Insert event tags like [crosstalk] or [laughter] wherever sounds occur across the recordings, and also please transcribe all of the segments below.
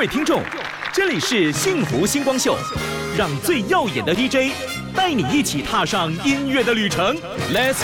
位听众，这里是幸福星光秀，让最耀眼的 [laughs] DJ 带你一起踏上音乐的旅程，Let's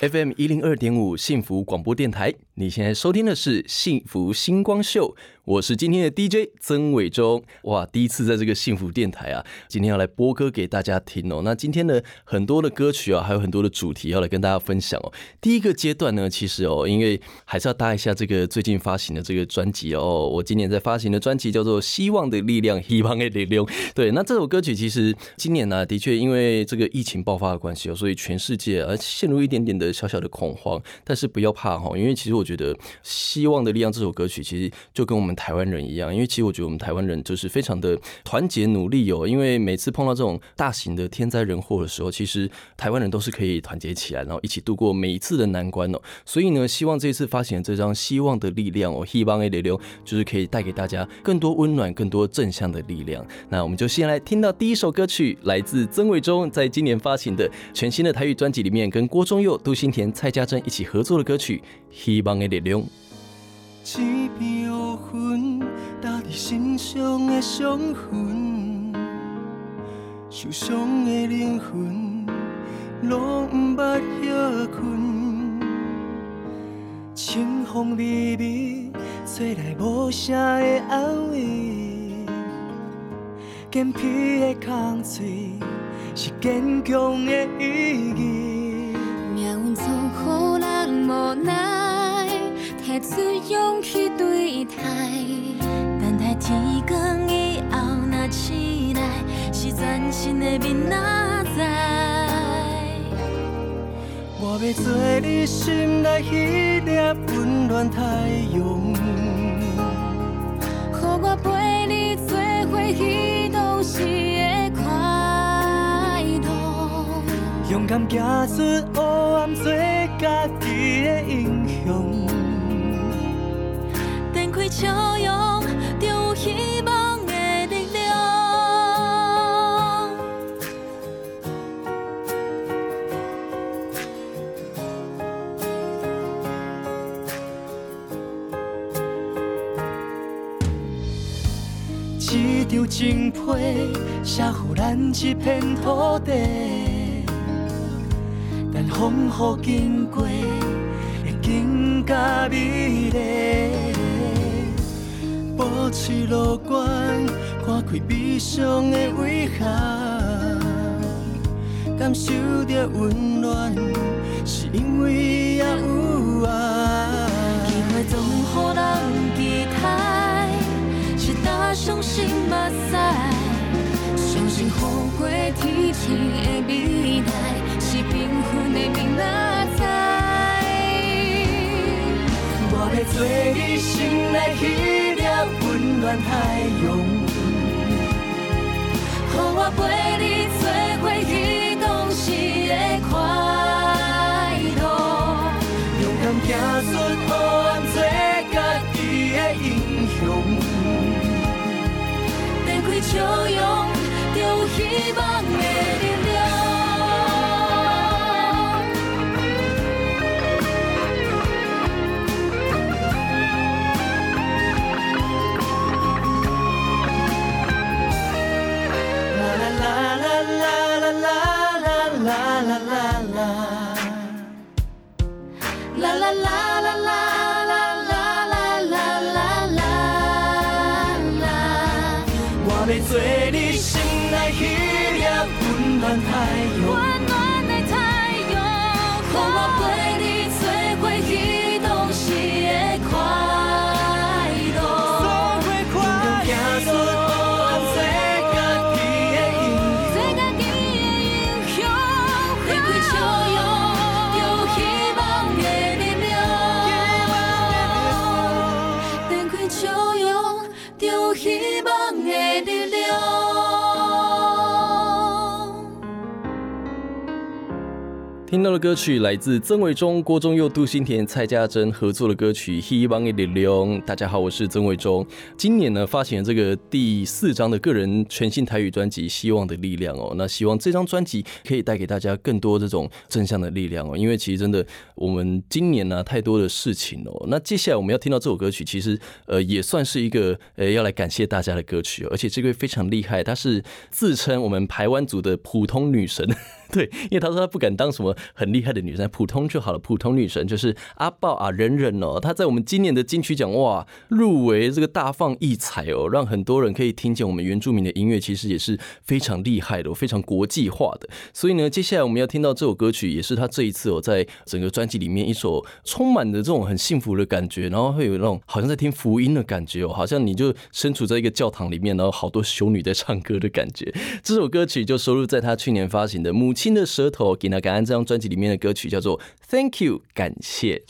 go！FM 一零二点五幸福广播电台，你现在收听的是幸福星光秀，我是今天的 DJ 曾伟忠。哇，第一次在这个幸福电台啊，今天要来播歌给大家听哦。那今天呢，很多的歌曲啊，还有很多的主题要来跟大家分享哦。第一个阶段呢，其实哦，因为还是要搭一下这个最近发行的这个专辑哦。我今年在发行的专辑叫做《希望的力量》，希望的力量。对，那这首歌曲其实今年呢，的确因为这个疫情爆发的关系哦，所以全世界而陷入一点点的。小小的恐慌，但是不要怕哈，因为其实我觉得《希望的力量》这首歌曲其实就跟我们台湾人一样，因为其实我觉得我们台湾人就是非常的团结努力哦。因为每次碰到这种大型的天灾人祸的时候，其实台湾人都是可以团结起来，然后一起度过每一次的难关哦。所以呢，希望这次发行的这张《希望的力量》哦，希望 A 流流就是可以带给大家更多温暖、更多正向的力量。那我们就先来听到第一首歌曲，来自曾伟忠在今年发行的全新的台语专辑里面，跟郭忠佑、杜新田、蔡家珍一起合作的歌曲《希望的力量》。一片乌云，搭在心上的伤痕，受伤的灵魂，拢毋捌歇困。清风微微，吹来无声的安慰，坚皮的空嘴，是坚强的意义。无奈，提出勇气对待，等待天光以后，若醒来是全新的明仔载。我要做你心内迄粒温暖太阳，予我陪你做回彼当时的快乐，勇敢走出黑暗做。家己笑容，就有希望的力量。一张情批，写予咱一片土地。风雨经过，会更加美丽。保持乐观，看开悲伤的遗憾，感受着温暖，是因为也有爱。机会总予人期待，是打伤心目屎，相信雨过天晴的未来。是平凡的明仔载，我要做你心内暖太阳，予我陪你做伙彼当时的快乐，勇敢行出黑暗，做家己的英雄，展开笑容，就有希望的到的歌曲来自曾伟忠、郭忠佑、杜新田、蔡家珍合作的歌曲《希望的力量》。大家好，我是曾伟忠。今年呢，发行了这个第四张的个人全新台语专辑《希望的力量》哦。那希望这张专辑可以带给大家更多这种正向的力量哦。因为其实真的，我们今年呢太多的事情哦。那接下来我们要听到这首歌曲，其实呃也算是一个呃要来感谢大家的歌曲。而且这个非常厉害，她是自称我们台湾族的普通女神。[laughs] 对，因为他说他不敢当什么很厉害的女生，普通就好了。普通女神就是阿豹啊，人人哦，他在我们今年的金曲奖哇入围这个大放异彩哦，让很多人可以听见我们原住民的音乐，其实也是非常厉害的，非常国际化的。所以呢，接下来我们要听到这首歌曲，也是他这一次哦，在整个专辑里面一首充满着这种很幸福的感觉，然后会有那种好像在听福音的感觉哦，好像你就身处在一个教堂里面，然后好多修女在唱歌的感觉。这首歌曲就收录在他去年发行的《母亲的舌头》给那感恩这张专辑里面的歌曲叫做《Thank You》，感谢。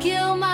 kill my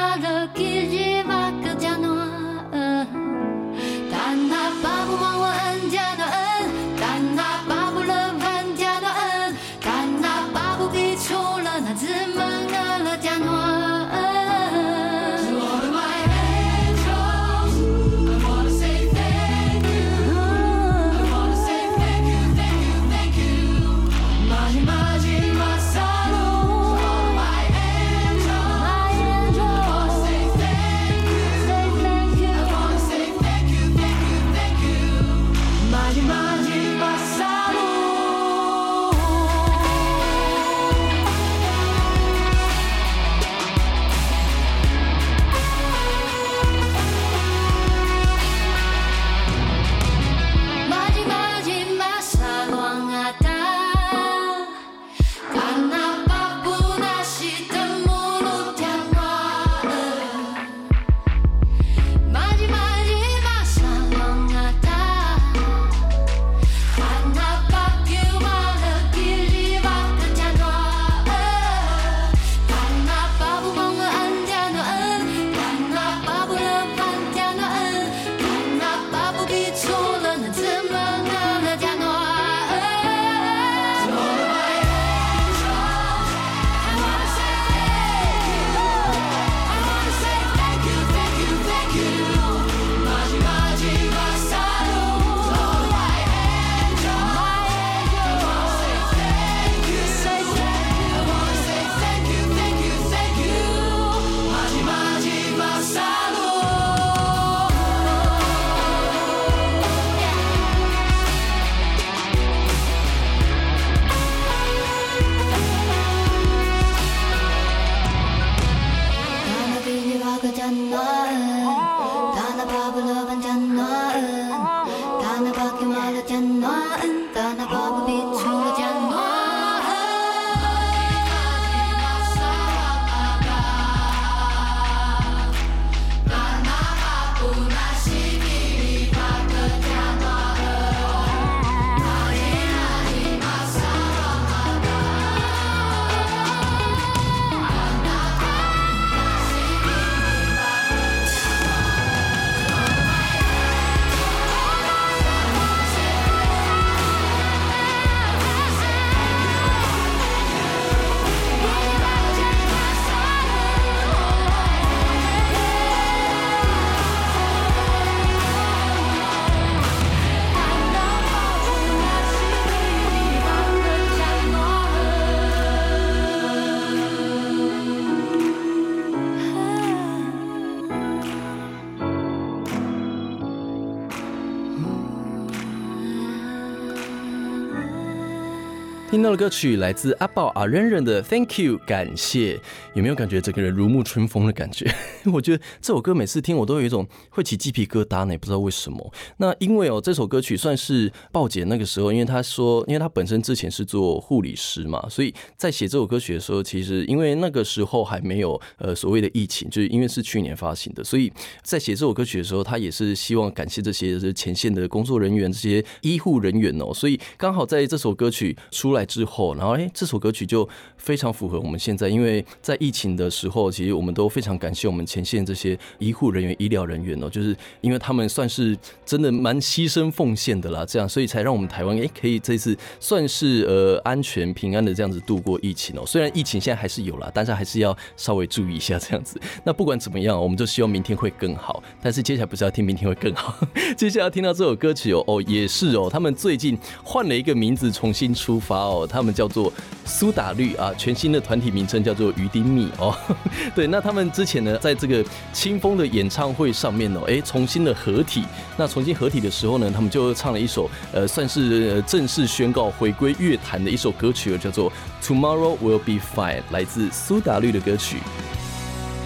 听到的歌曲来自阿宝阿忍忍的 Thank You，感谢，有没有感觉整个人如沐春风的感觉？[laughs] 我觉得这首歌每次听我都有一种会起鸡皮疙瘩呢，也不知道为什么。那因为哦，这首歌曲算是豹姐那个时候，因为她说，因为她本身之前是做护理师嘛，所以在写这首歌曲的时候，其实因为那个时候还没有呃所谓的疫情，就是因为是去年发行的，所以在写这首歌曲的时候，她也是希望感谢这些前线的工作人员、这些医护人员哦，所以刚好在这首歌曲出来。之后，然后哎，这首歌曲就非常符合我们现在，因为在疫情的时候，其实我们都非常感谢我们前线这些医护人员、医疗人员哦，就是因为他们算是真的蛮牺牲奉献的啦，这样，所以才让我们台湾哎可以这次算是呃安全平安的这样子度过疫情哦。虽然疫情现在还是有啦，但是还是要稍微注意一下这样子。那不管怎么样，我们就希望明天会更好。但是接下来不是要听明天会更好，[laughs] 接下来听到这首歌曲哦哦也是哦，他们最近换了一个名字，重新出发哦。哦他们叫做苏打绿啊，全新的团体名称叫做鱼丁蜜哦。[laughs] 对，那他们之前呢，在这个清风的演唱会上面哦，哎，重新的合体。那重新合体的时候呢，他们就唱了一首呃，算是正式宣告回归乐坛的一首歌曲，叫做《Tomorrow Will Be Fine》，来自苏打绿的歌曲。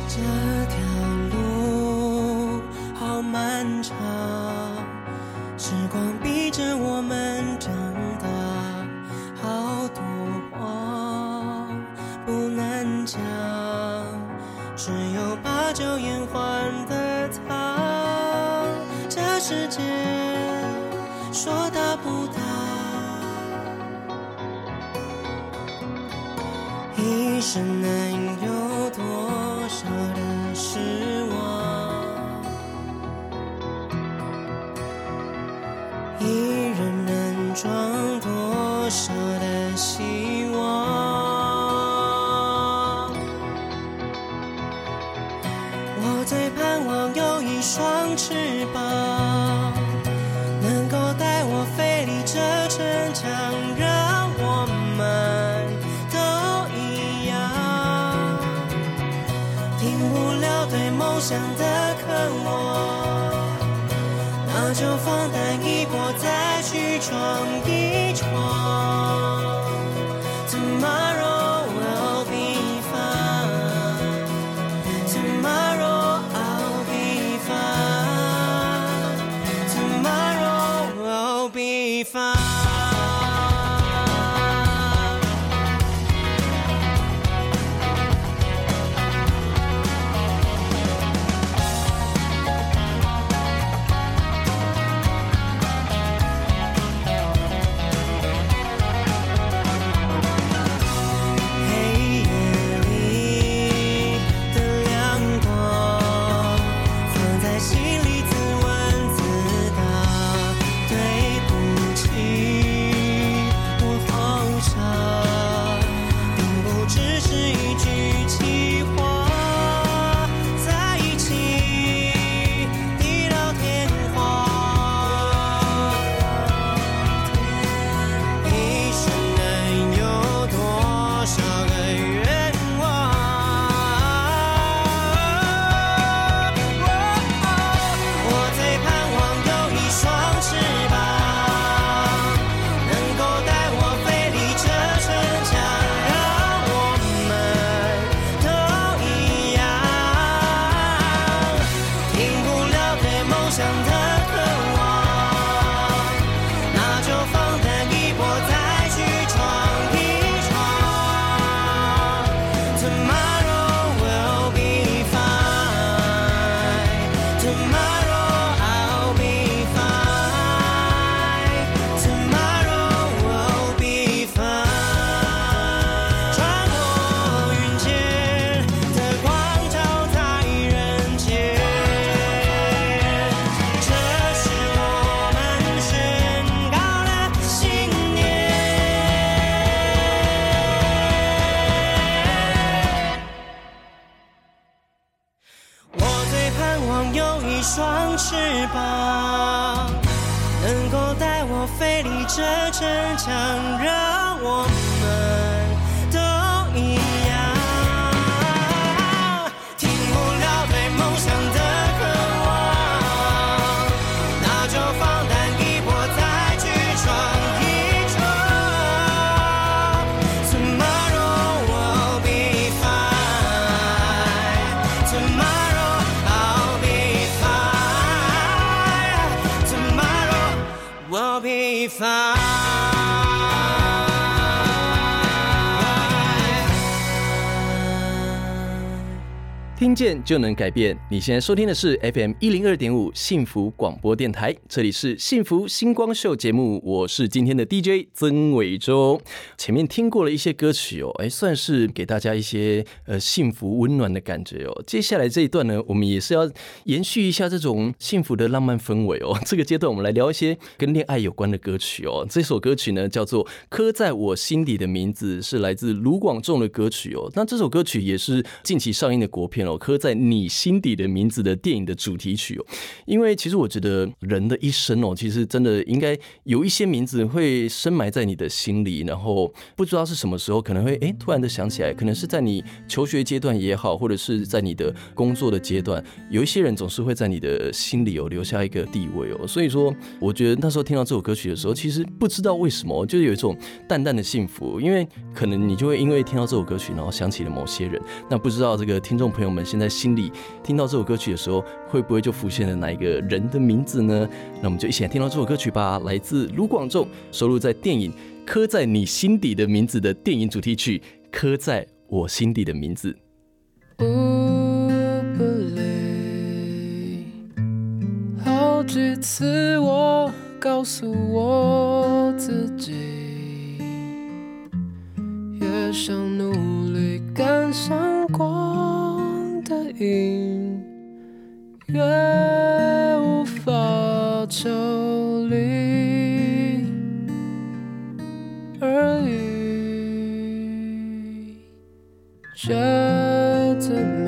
这条路好漫长，时光逼着我们长。好多话不能讲，只有把酒言欢的他。这世界说大不大，一生能上帝见就能改变。你现在收听的是 FM 一零二点五幸福广播电台，这里是幸福星光秀节目，我是今天的 DJ 曾伟洲。前面听过了一些歌曲哦，哎，算是给大家一些呃幸福温暖的感觉哦。接下来这一段呢，我们也是要延续一下这种幸福的浪漫氛围哦。[laughs] 这个阶段我们来聊一些跟恋爱有关的歌曲哦。这首歌曲呢叫做《刻在我心底的名字》，是来自卢广仲的歌曲哦。那这首歌曲也是近期上映的国片哦。刻在你心底的名字的电影的主题曲哦，因为其实我觉得人的一生哦，其实真的应该有一些名字会深埋在你的心里，然后不知道是什么时候可能会哎突然的想起来，可能是在你求学阶段也好，或者是在你的工作的阶段，有一些人总是会在你的心里哦留下一个地位哦。所以说，我觉得那时候听到这首歌曲的时候，其实不知道为什么，就是有一种淡淡的幸福，因为可能你就会因为听到这首歌曲，然后想起了某些人。那不知道这个听众朋友们。现在心里听到这首歌曲的时候，会不会就浮现了哪一个人的名字呢？那我们就一起来听到这首歌曲吧，来自卢广仲收录在电影《刻在你心底的名字》的电影主题曲《刻在我心底的名字》。好几次我告诉我自己，越想努力赶上光。的影越无法抽离。而已，觉得美，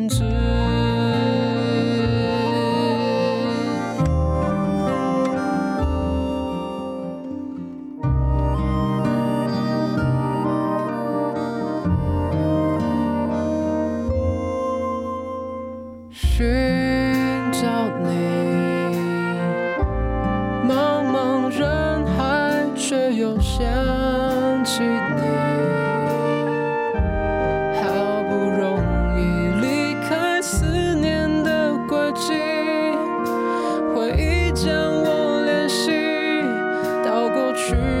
止。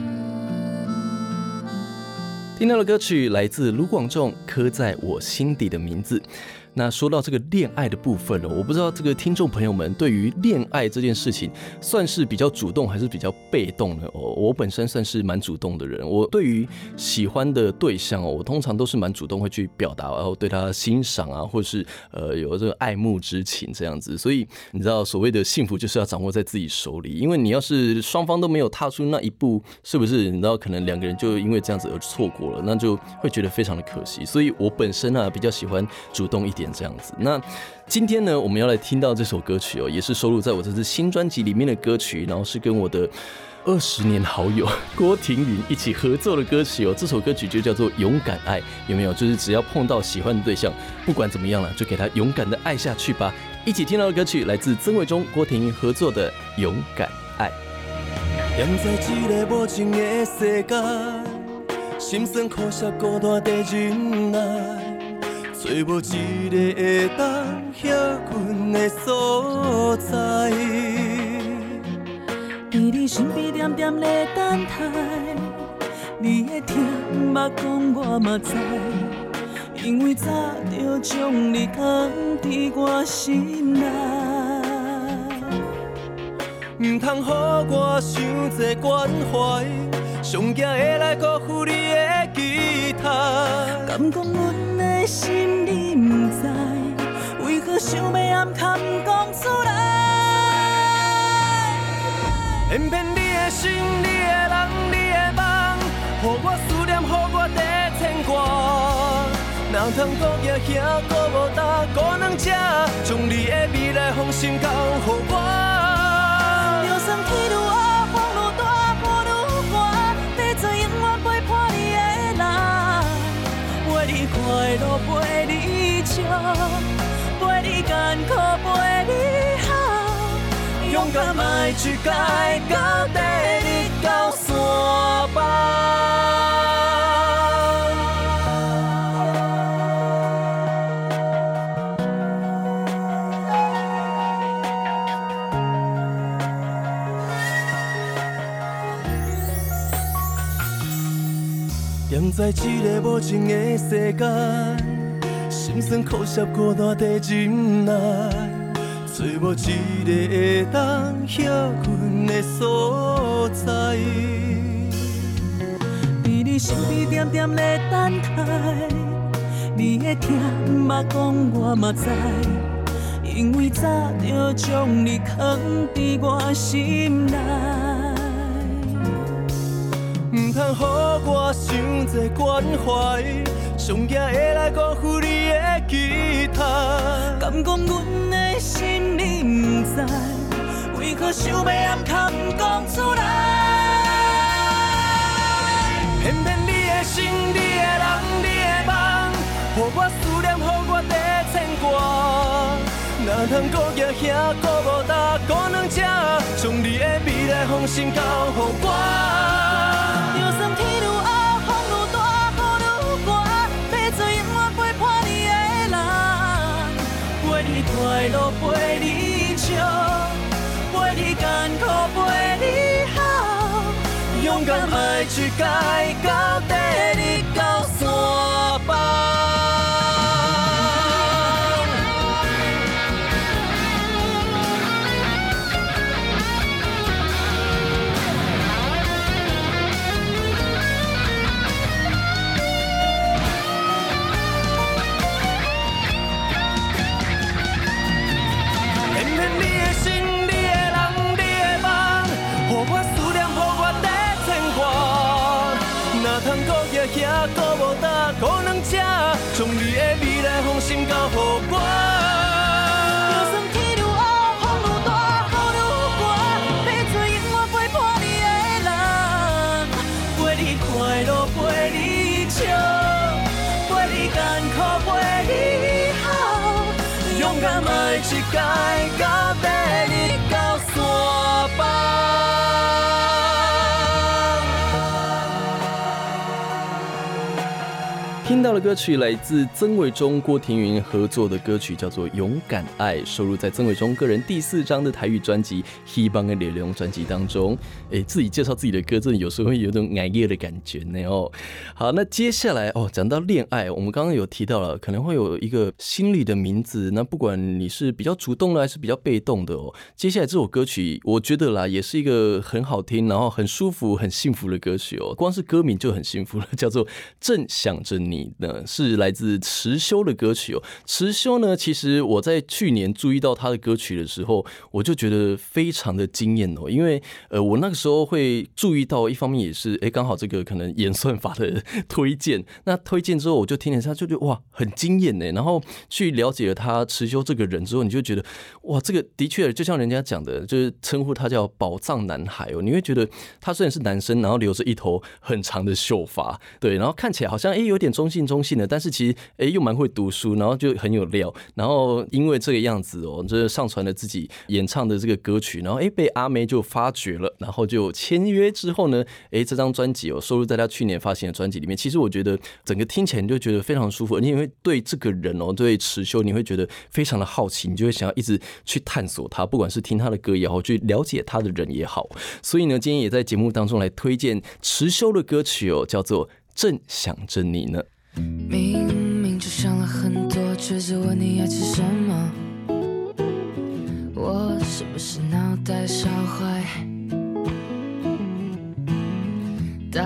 听到的歌曲来自卢广仲《刻在我心底的名字》。那说到这个恋爱的部分了，我不知道这个听众朋友们对于恋爱这件事情，算是比较主动还是比较被动的哦？我本身算是蛮主动的人，我对于喜欢的对象哦，我通常都是蛮主动会去表达，然后对他欣赏啊，或是呃有这个爱慕之情这样子。所以你知道，所谓的幸福就是要掌握在自己手里，因为你要是双方都没有踏出那一步，是不是？你知道，可能两个人就因为这样子而错过了，那就会觉得非常的可惜。所以我本身呢，比较喜欢主动一点。这样子，那今天呢，我们要来听到这首歌曲哦，也是收录在我这次新专辑里面的歌曲，然后是跟我的二十年好友 [laughs] 郭婷云一起合作的歌曲哦。这首歌曲就叫做《勇敢爱》，有没有？就是只要碰到喜欢的对象，不管怎么样了，就给他勇敢的爱下去吧。一起听到的歌曲来自曾伟忠、郭婷云合作的《勇敢爱》。找无一个会当歇阮的所在，在你身边点点的等待，你的疼捌讲我嘛知，因为早就将你放伫我心内，唔通予我伤济关怀，上惊会来辜负你的期待。敢讲阮的？心你不知，为何想要暗藏讲出来？偏偏你的心、你的人、你的梦，予我思念，予我在牵挂。哪通搁举遐孤无搭，搁两只，好，勇敢爱一界，到底到山峰。踮在一个无情的世界。心酸苦涩孤单在忍耐，找无一个会当歇困的所在。在你身边点点的等待，你的疼捌讲我嘛知，因为早就将你藏伫我心内。唔通予我伤济关怀。上惊会来辜负你的期待，敢讲阮的心你不知，为何想要暗藏讲出来？偏偏你的心、你的人、你的梦，予我思念，予我在牵挂。哪通搁举遐搁无搭，搁两只，将你的未来放心交予我。快乐陪你笑，陪你艰苦，陪你哭，勇敢爱一界，到底到的歌曲来自曾伟忠、郭庭云合作的歌曲，叫做《勇敢爱》，收录在曾伟忠个人第四张的台语专辑《希望的脸龙》专辑当中。哎，自己介绍自己的歌，真的有时候会有种爱恋的感觉呢哦。好，那接下来哦，讲到恋爱，我们刚刚有提到了，可能会有一个心理的名字。那不管你是比较主动的还是比较被动的哦，接下来这首歌曲，我觉得啦，也是一个很好听，然后很舒服、很幸福的歌曲哦。光是歌名就很幸福了，叫做《正想着你》。呢，是来自池修的歌曲哦。池修呢，其实我在去年注意到他的歌曲的时候，我就觉得非常的惊艳哦。因为呃，我那个时候会注意到，一方面也是哎，刚好这个可能演算法的推荐。[laughs] 那推荐之后，我就听了一下，就觉得哇，很惊艳呢。然后去了解了他池修这个人之后，你就觉得哇，这个的确就像人家讲的，就是称呼他叫宝藏男孩哦。你会觉得他虽然是男生，然后留着一头很长的秀发，对，然后看起来好像哎有点中性中性的，但是其实哎又蛮会读书，然后就很有料，然后因为这个样子哦，就是上传了自己演唱的这个歌曲，然后哎被阿妹就发掘了，然后就签约之后呢，哎这张专辑哦收录在他去年发行的专辑里面。其实我觉得整个听起来你就觉得非常舒服，你也会对这个人哦，对池修你会觉得非常的好奇，你就会想要一直去探索他，不管是听他的歌也好，去了解他的人也好。所以呢，今天也在节目当中来推荐池修的歌曲哦，叫做《正想着你呢》。就想了很多，却只问你爱吃什么。我是不是脑袋烧坏？到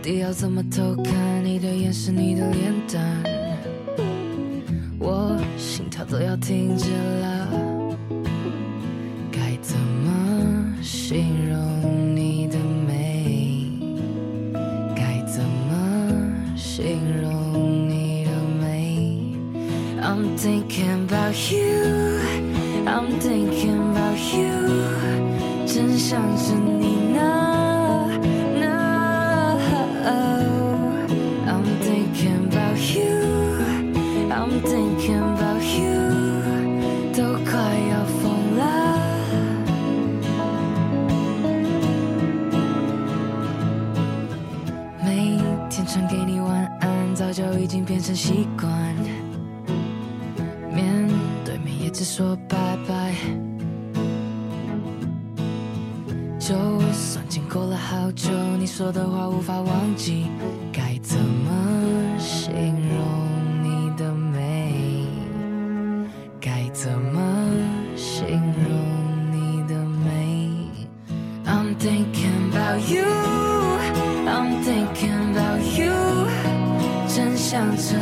底要怎么偷看你的眼神，你的脸蛋？我心跳都要停止了，该怎么形容你的美？该怎么形容 thinking about you, I'm thinking about you，正想着你呢。呢，I'm thinking about you, I'm thinking about you，都快要疯了。每天传给你晚安，早就已经变成习惯。 一直说拜拜。就算经过了好久，你说的话无法忘记，该怎么形容你的美？该怎么形容你的美？I'm thinking about you, I'm thinking about you，真想着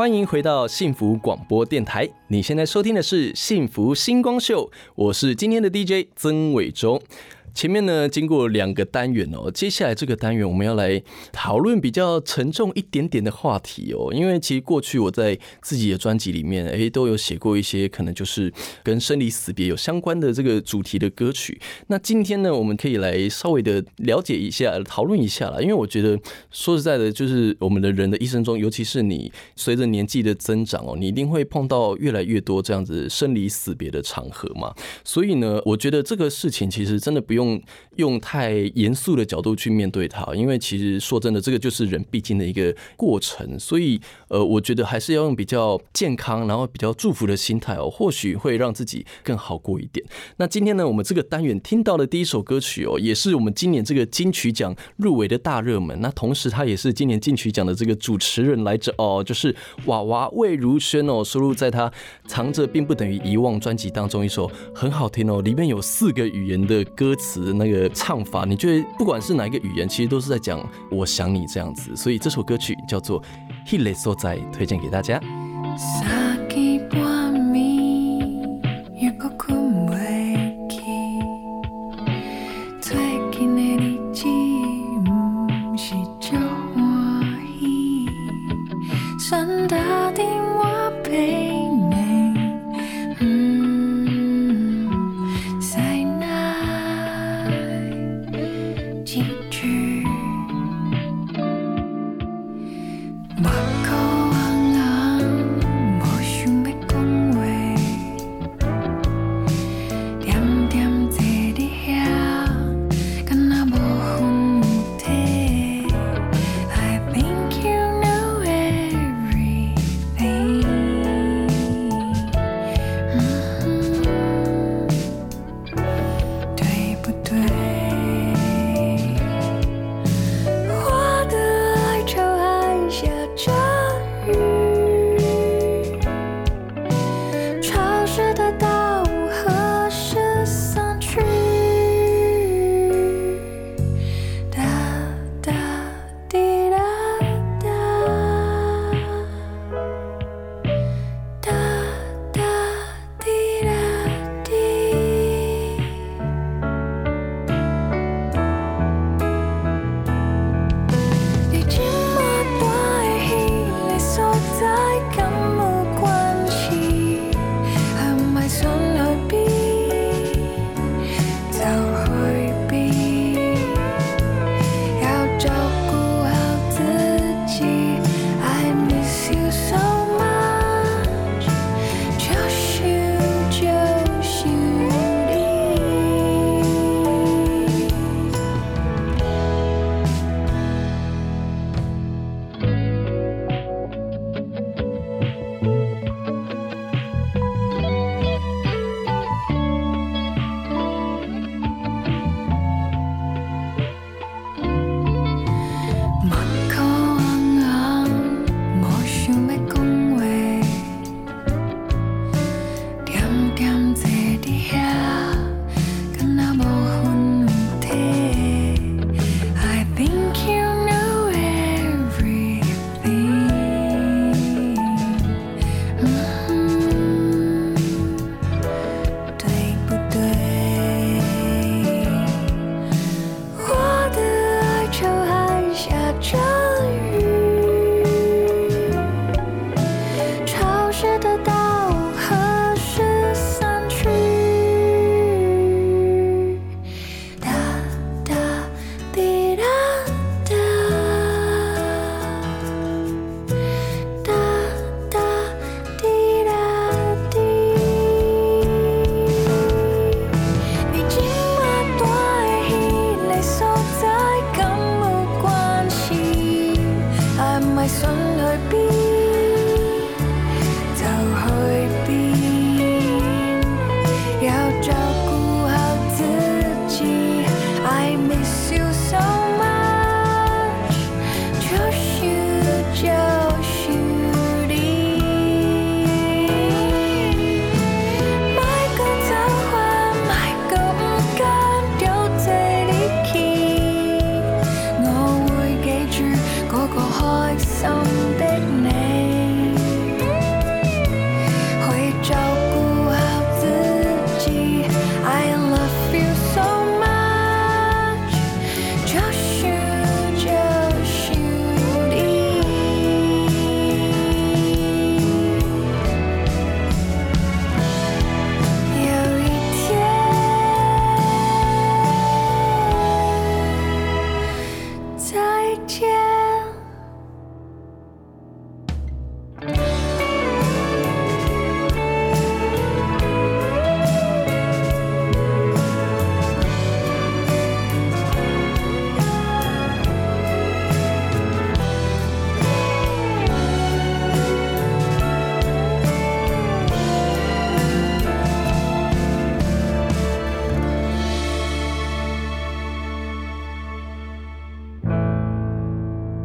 欢迎回到幸福广播电台，你现在收听的是幸福星光秀，我是今天的 DJ 曾伟忠。前面呢，经过两个单元哦，接下来这个单元我们要来讨论比较沉重一点点的话题哦。因为其实过去我在自己的专辑里面，诶，都有写过一些可能就是跟生离死别有相关的这个主题的歌曲。那今天呢，我们可以来稍微的了解一下，讨论一下啦。因为我觉得说实在的，就是我们的人的一生中，尤其是你随着年纪的增长哦，你一定会碰到越来越多这样子生离死别的场合嘛。所以呢，我觉得这个事情其实真的不用。用用太严肃的角度去面对它，因为其实说真的，这个就是人必经的一个过程。所以，呃，我觉得还是要用比较健康，然后比较祝福的心态哦，或许会让自己更好过一点。那今天呢，我们这个单元听到的第一首歌曲哦，也是我们今年这个金曲奖入围的大热门。那同时，它也是今年金曲奖的这个主持人来着哦，就是娃娃魏如萱哦，收录在他《藏着并不等于遗忘》专辑当中一首很好听哦，里面有四个语言的歌词。词那个唱法，你觉得不管是哪一个语言，其实都是在讲我想你这样子，所以这首歌曲叫做《He l e So 在》，推荐给大家。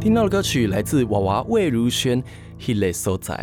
听到的歌曲来自娃娃魏如萱。H e l e So 仔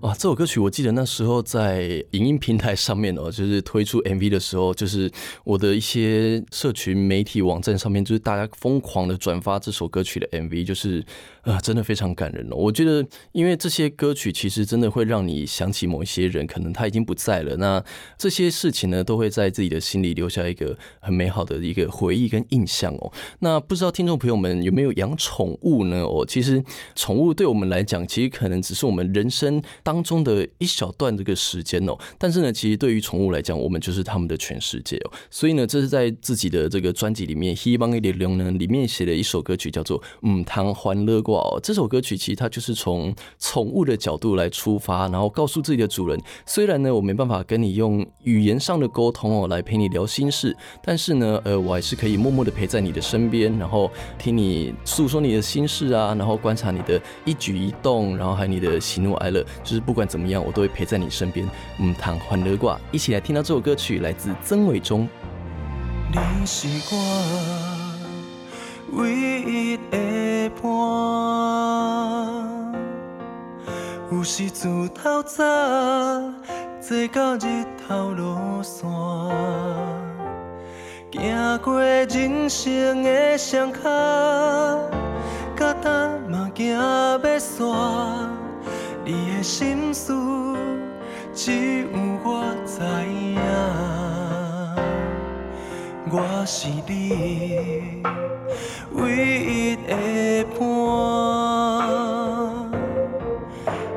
哇，这首歌曲我记得那时候在影音平台上面哦，就是推出 MV 的时候，就是我的一些社群媒体网站上面，就是大家疯狂的转发这首歌曲的 MV，就是啊，真的非常感人哦。我觉得，因为这些歌曲其实真的会让你想起某一些人，可能他已经不在了，那这些事情呢，都会在自己的心里留下一个很美好的一个回忆跟印象哦。那不知道听众朋友们有没有养宠物呢？哦，其实宠物对我们来讲，其实可能。只是我们人生当中的一小段这个时间哦，但是呢，其实对于宠物来讲，我们就是他们的全世界哦。所以呢，这是在自己的这个专辑里面，《希望一点龙》呢里面写的一首歌曲，叫做《嗯汤欢乐挂》哦。这首歌曲其实它就是从宠物的角度来出发，然后告诉自己的主人，虽然呢我没办法跟你用语言上的沟通哦来陪你聊心事，但是呢，呃，我还是可以默默的陪在你的身边，然后听你诉说你的心事啊，然后观察你的一举一动，然后还。你你的喜怒哀乐，就是不管怎么样，我都会陪在你身边。嗯，谈欢乐挂，一起来听到这首歌曲，来自曾伟忠。你是我唯一的伴，有时自透早坐到日头落山，行过人生的伤口，甲担嘛行要散。你的心事只有我知影，我是你唯一的伴。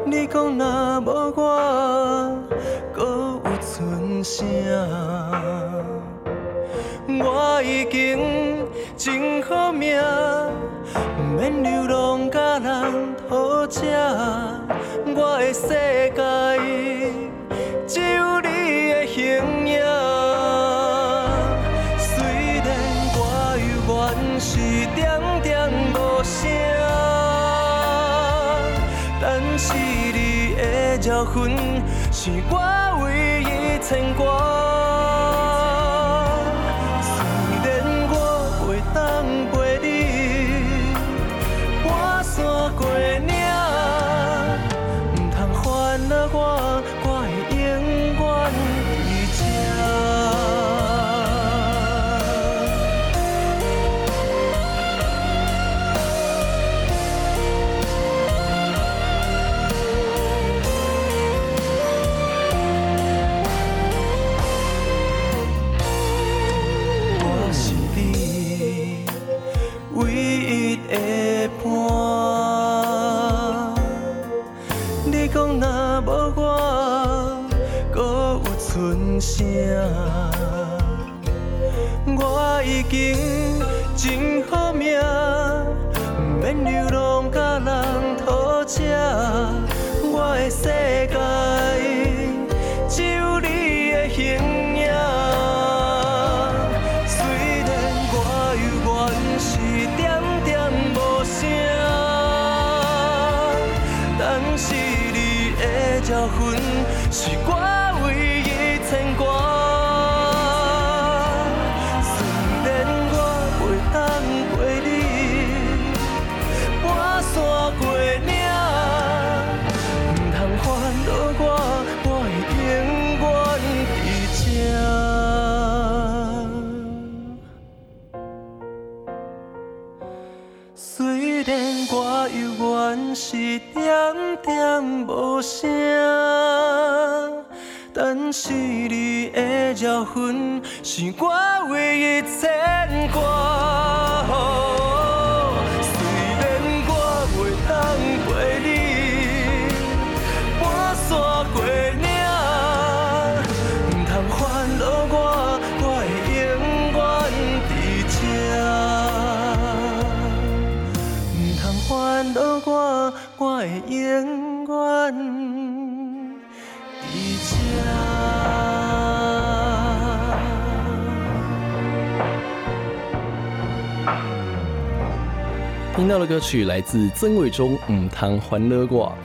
你讲若无我，搁有剩啥？我已经真好命，免流浪甲人讨食。我的世界只有你的形影。虽然我犹原是点点无声，但是你的招魂是我唯一牵挂。你讲若无我唯听到的歌曲来自曾伟忠《嗯汤欢乐过》。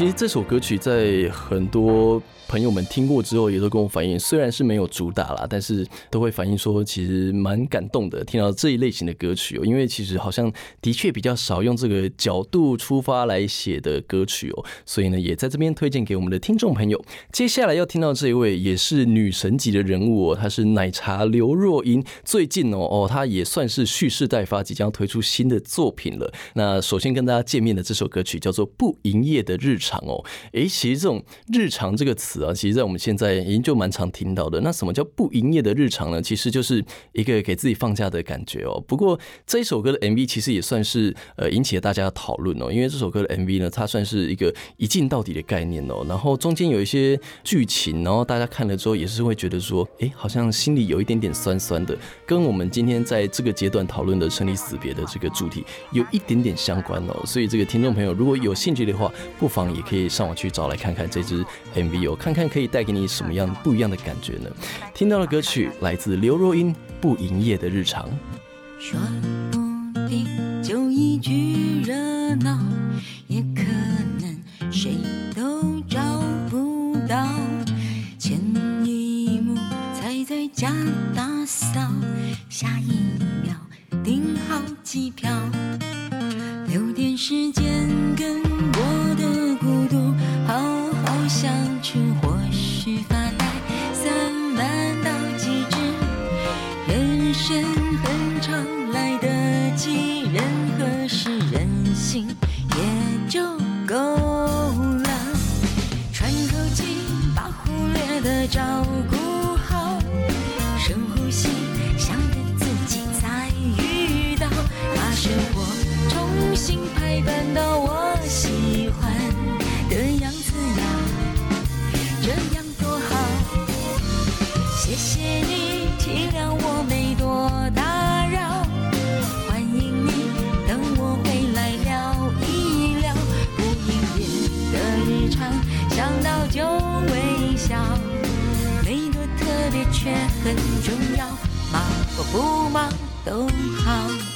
其实这首歌曲在很多朋友们听过之后，也都跟我反映，虽然是没有主打啦，但是都会反映说，其实蛮感动的。听到这一类型的歌曲哦，因为其实好像的确比较少用这个角度出发来写的歌曲哦，所以呢，也在这边推荐给我们的听众朋友。接下来要听到这一位也是女神级的人物哦，她是奶茶刘若英。最近哦哦，她也算是蓄势待发，即将推出新的作品了。那首先跟大家见面的这首歌曲叫做《不营业的日常》哦。诶，其实这种“日常”这个词啊，其实在我们现在已经就蛮常听到的。那什么叫不营业的日常呢？其实就是一个给自己放假的感觉哦。不过这一首歌的 MV 其实也算是呃引起了大家的讨论哦，因为这首歌的 MV 呢，它算是一个一镜到底的概念哦。然后中间有一些剧情，然后大家看了之后也是会觉得说，诶，好像心里有一点点酸酸的，跟我们今天在这个阶段讨论的生离死别的这个主题有一点点相关哦。所以这个听众朋友如果有兴趣的话，不妨也可以上网去找来看看这支 MV 哦，看看可以带给你什么样不一样的感觉呢？听到的歌曲来自刘若英《不营业的日常》。说不定就一句热闹，也可能谁都找不到。前一幕才在家打扫，下一秒订好机票，留点时间跟我相处，或许发呆散漫到极致。人生很长，来得及，任何事任性也就够了。喘口气，把忽略的照顾不忙都好。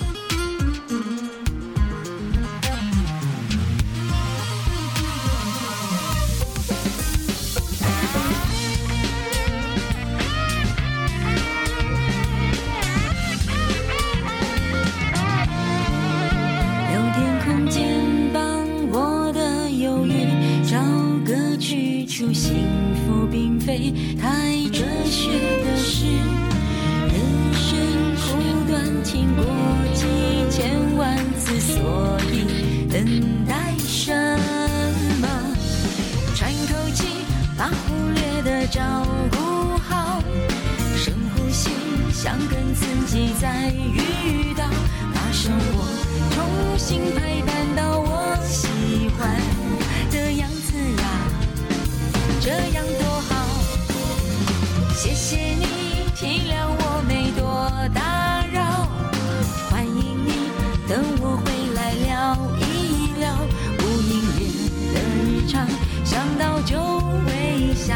再遇到，把生活重新排版到我喜欢的样子呀，这样多好。谢谢你体谅我没多打扰，欢迎你等我回来聊一聊不营业的日常，想到就微笑，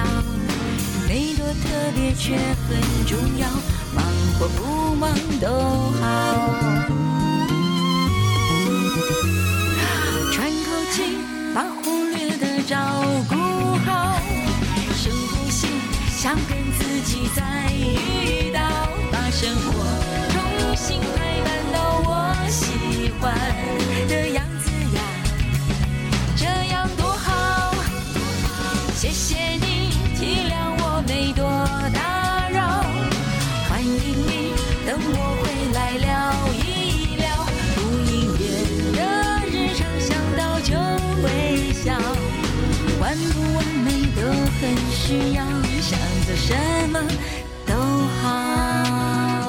没多特别却很重要，我不忙都好。喘口气，把忽略的照顾好，深呼吸，想跟自己在需要，想做什么都好。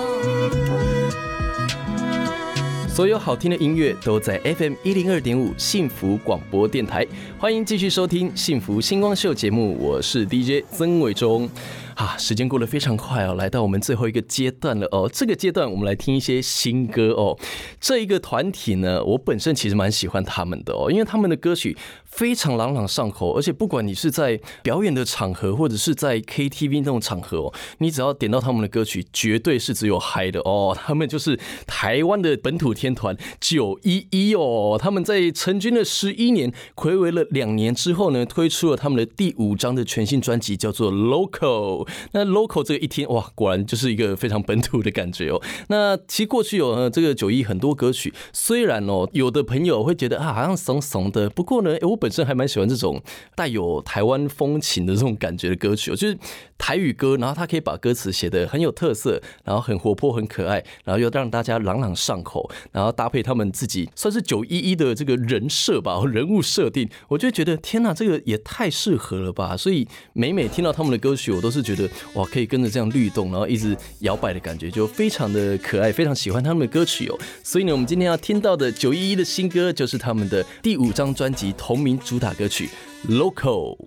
所有好听的音乐都在 FM 一零二点五幸福广播电台，欢迎继续收听《幸福星光秀》节目，我是 DJ 曾伟忠。啊，时间过得非常快哦，来到我们最后一个阶段了哦。这个阶段我们来听一些新歌哦。这一个团体呢，我本身其实蛮喜欢他们的哦，因为他们的歌曲非常朗朗上口，而且不管你是在表演的场合，或者是在 KTV 那种场合哦，你只要点到他们的歌曲，绝对是只有嗨的哦。[laughs] 他们就是台湾的本土天团九一一哦，他们在成军了十一年，暌违了两年之后呢，推出了他们的第五张的全新专辑，叫做 Local。那 Local 这个一听哇，果然就是一个非常本土的感觉哦。那其实过去有这个九一很多歌曲，虽然哦有的朋友会觉得啊好像怂怂的，不过呢，我本身还蛮喜欢这种带有台湾风情的这种感觉的歌曲，就是台语歌，然后他可以把歌词写得很有特色，然后很活泼、很可爱，然后又让大家朗朗上口，然后搭配他们自己算是九一一的这个人设吧，人物设定，我就觉得天哪，这个也太适合了吧！所以每每听到他们的歌曲，我都是觉得哇，可以跟着这样律动，然后一直摇摆的感觉，就非常的可爱，非常喜欢他们的歌曲哦。所以呢，我们今天要听到的九一一的新歌，就是他们的第五张专辑同名主打歌曲《Local》。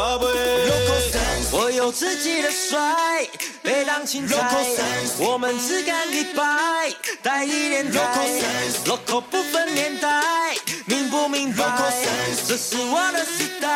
宝贝？我有自己的帅，别当青菜，我们只干一百，带一连带，local 不分年代，明不明白？这是我的时代。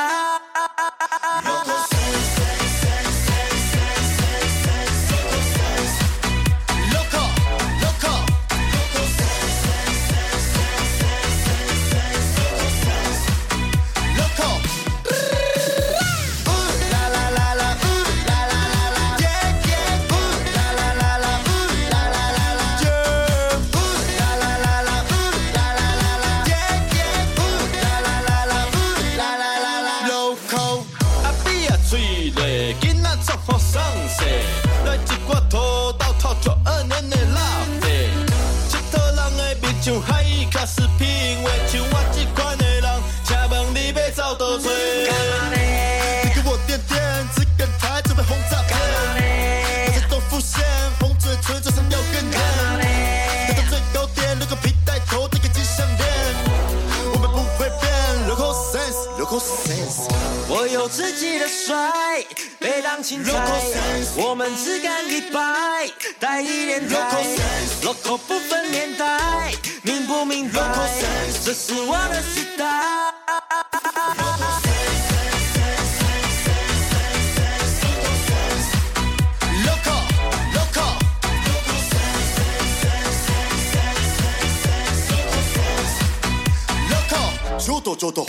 的帅，被当青菜。我们只干一百，带一连带。local 不分年代，明不明白？这是我的时代。local local。local ちょっとちょっと。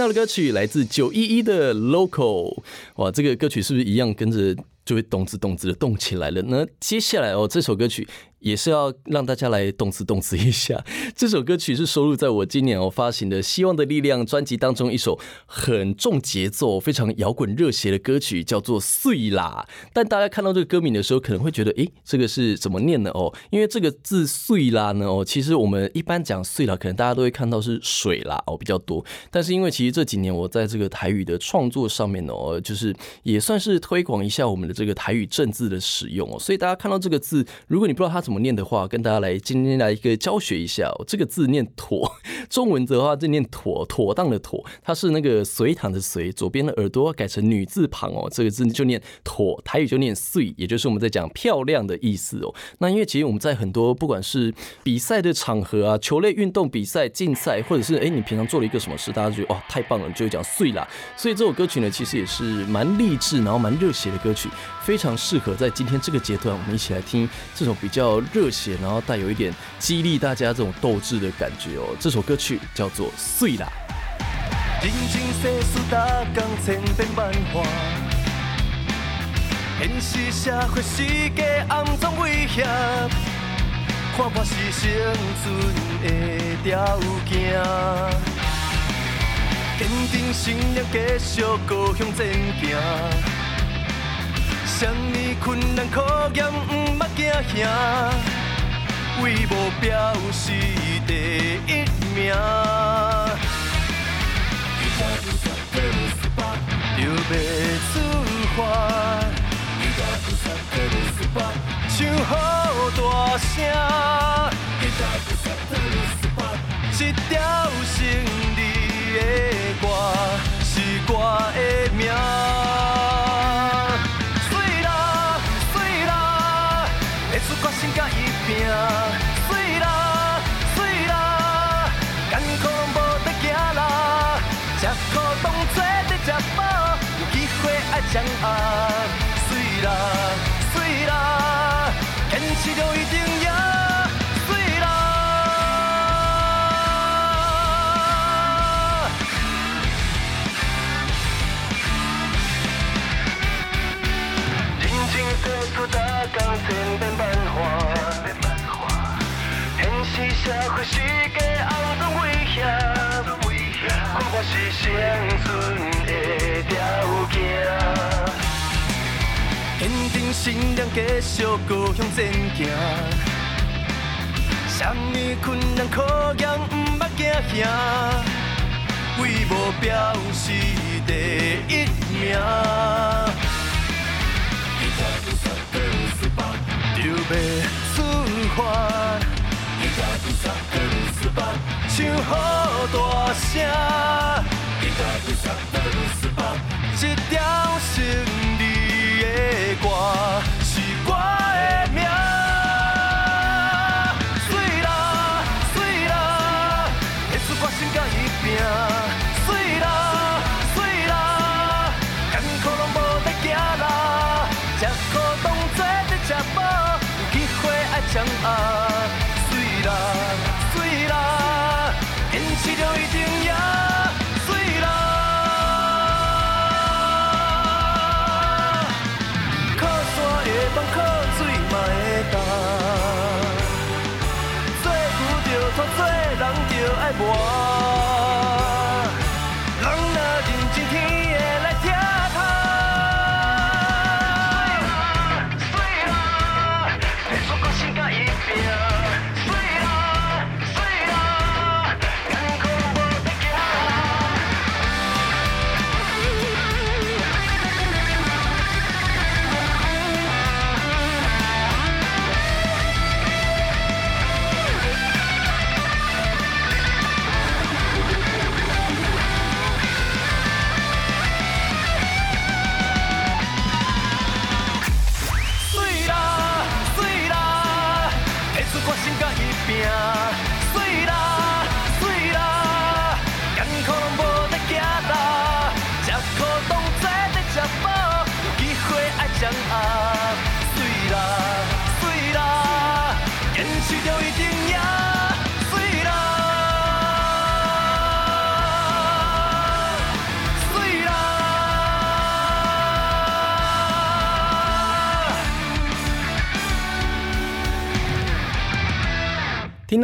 那的歌曲来自九一一的 Local，哇，这个歌曲是不是一样跟着就会动词动词的动起来了呢？接下来哦，这首歌曲也是要让大家来动词动词一下。[laughs] 这首歌曲是收录在我今年哦发行的《希望的力量》专辑当中，一首很重节奏、非常摇滚热血的歌曲，叫做《碎啦》。但大家看到这个歌名的时候，可能会觉得，诶，这个是怎么念的？哦，因为这个字“碎啦”呢，哦，其实我们一般讲“碎啦”，可能大家都会看到是水啦哦比较多。但是因为其实这几年我在这个台语的创作上面哦，就是也算是推广一下我们的这个台语正字的使用哦，所以大家看到这个字，如果你不知道它怎怎么念的话，跟大家来今天来一个教学一下、哦。这个字念妥，[laughs] 中文的话这念妥，妥当的妥，它是那个隋唐的隋，左边的耳朵改成女字旁哦，这个字就念妥，台语就念碎，也就是我们在讲漂亮的意思哦。那因为其实我们在很多不管是比赛的场合啊，球类运动比赛、竞赛，或者是哎你平常做了一个什么事，大家觉得哇太棒了，你就会讲碎啦。所以这首歌曲呢，其实也是蛮励志，然后蛮热血的歌曲，非常适合在今天这个阶段，我们一起来听这种比较热血，然后带有一点激励大家这种斗志的感觉哦。这首歌曲叫做《碎啦》。人情世事，逐工千变万化。现实社会世界暗中威胁，看破是生存的条件。坚定信念，继续高向前行。什么困难考验，毋捌惊吓，为目标是第一名。就要出发，唱好大声，一条胜利的歌是我的名。掌握。水啦水啦，坚持就一定继续高向前行。什么困难考验，毋捌惊吓，为目标是第一名。就要出发，唱好大声，一条胜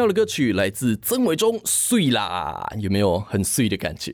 的歌曲来自曾伟忠，碎啦，有没有很碎的感觉？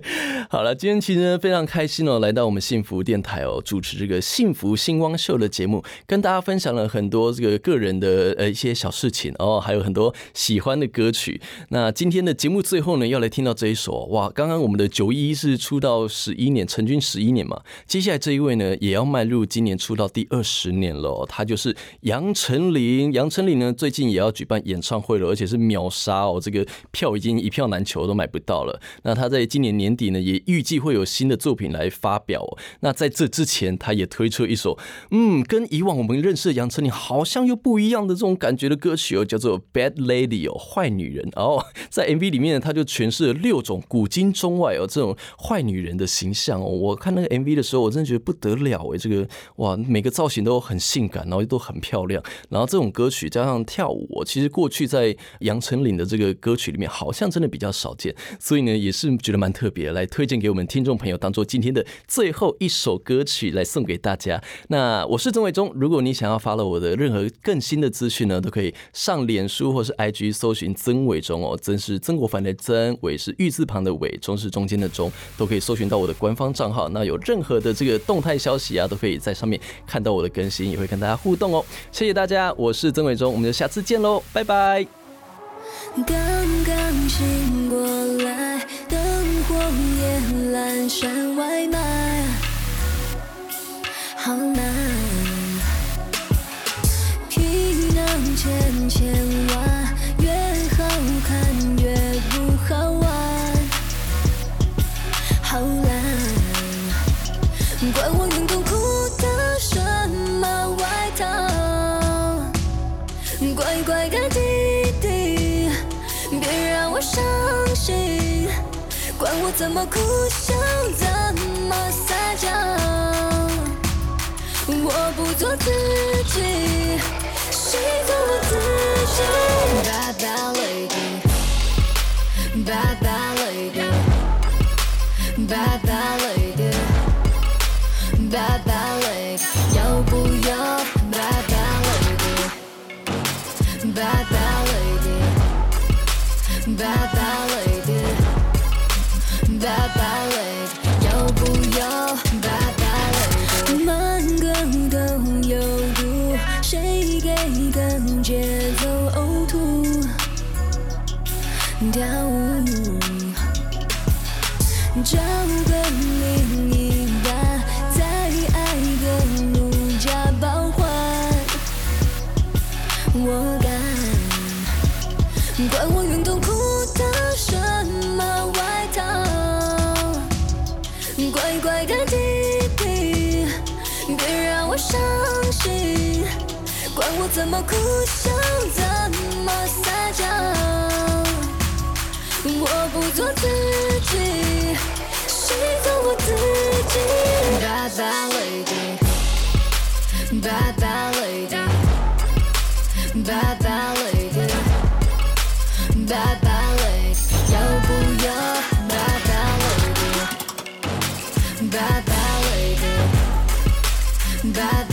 [laughs] 好了，今天其实非常开心哦，来到我们幸福电台哦，主持这个幸福星光秀的节目，跟大家分享了很多这个个人的呃一些小事情哦，还有很多喜欢的歌曲。那今天的节目最后呢，要来听到这一首哇，刚刚我们的九一一是出道十一年，成军十一年嘛，接下来这一位呢，也要迈入今年出道第二十年了，他就是杨丞琳。杨丞琳呢，最近也要举办演唱会了，而且是秒杀哦，这个票已经一票难求，都买不到了。那他在今年年底呢，也预计会有新的作品来发表。那在这之前，他也推出一首，嗯，跟以往我们认识的杨丞琳好像又不一样的这种感觉的歌曲哦，叫做《Bad Lady》哦，坏女人哦。在 MV 里面呢，他就诠释了六种古今中外哦这种坏女人的形象哦。我看那个 MV 的时候，我真的觉得不得了哎，这个哇，每个造型都很性感，然后都很漂亮。然后这种歌曲加上跳舞、其实过去在杨丞琳的这个歌曲里面好像真的比较少见，所以呢也是觉得蛮特别，来推荐给我们听众朋友，当做今天的最后一首歌曲来送给大家。那我是曾伟忠，如果你想要发了我的任何更新的资讯呢，都可以上脸书或是 IG 搜寻曾伟忠哦，曾是曾国藩的曾，伟是玉字旁的伟，忠是中间的忠，都可以搜寻到我的官方账号。那有任何的这个动态消息啊，都可以在上面看到我的更新，也会跟大家互动哦。谢谢大家，我是曾伟忠，我们就下次见喽，拜拜。刚刚醒过来，灯火也阑珊，外卖好难。皮囊千千万，管我怎么哭笑，怎么撒娇，我不做自己，谁做我自己？Bad bad lady，bad bad lady，bad bad lady。Bad bad lady，要不要 Bad bad lady？Bad bad lady，Bad bad lady，Bad bad lady，要不要 Bad bad lady？满个都有毒，谁给跟节奏呕吐？跳舞，找个另一半。再爱个如假包换，我敢。管我怎么哭笑，怎么撒娇，我不做自己。谁做我自己？Bad bad lady，Bad bad lady，Bad bad lady，Bad bad lady，要不要 Bad bad lady？Bad bad lady，Bad。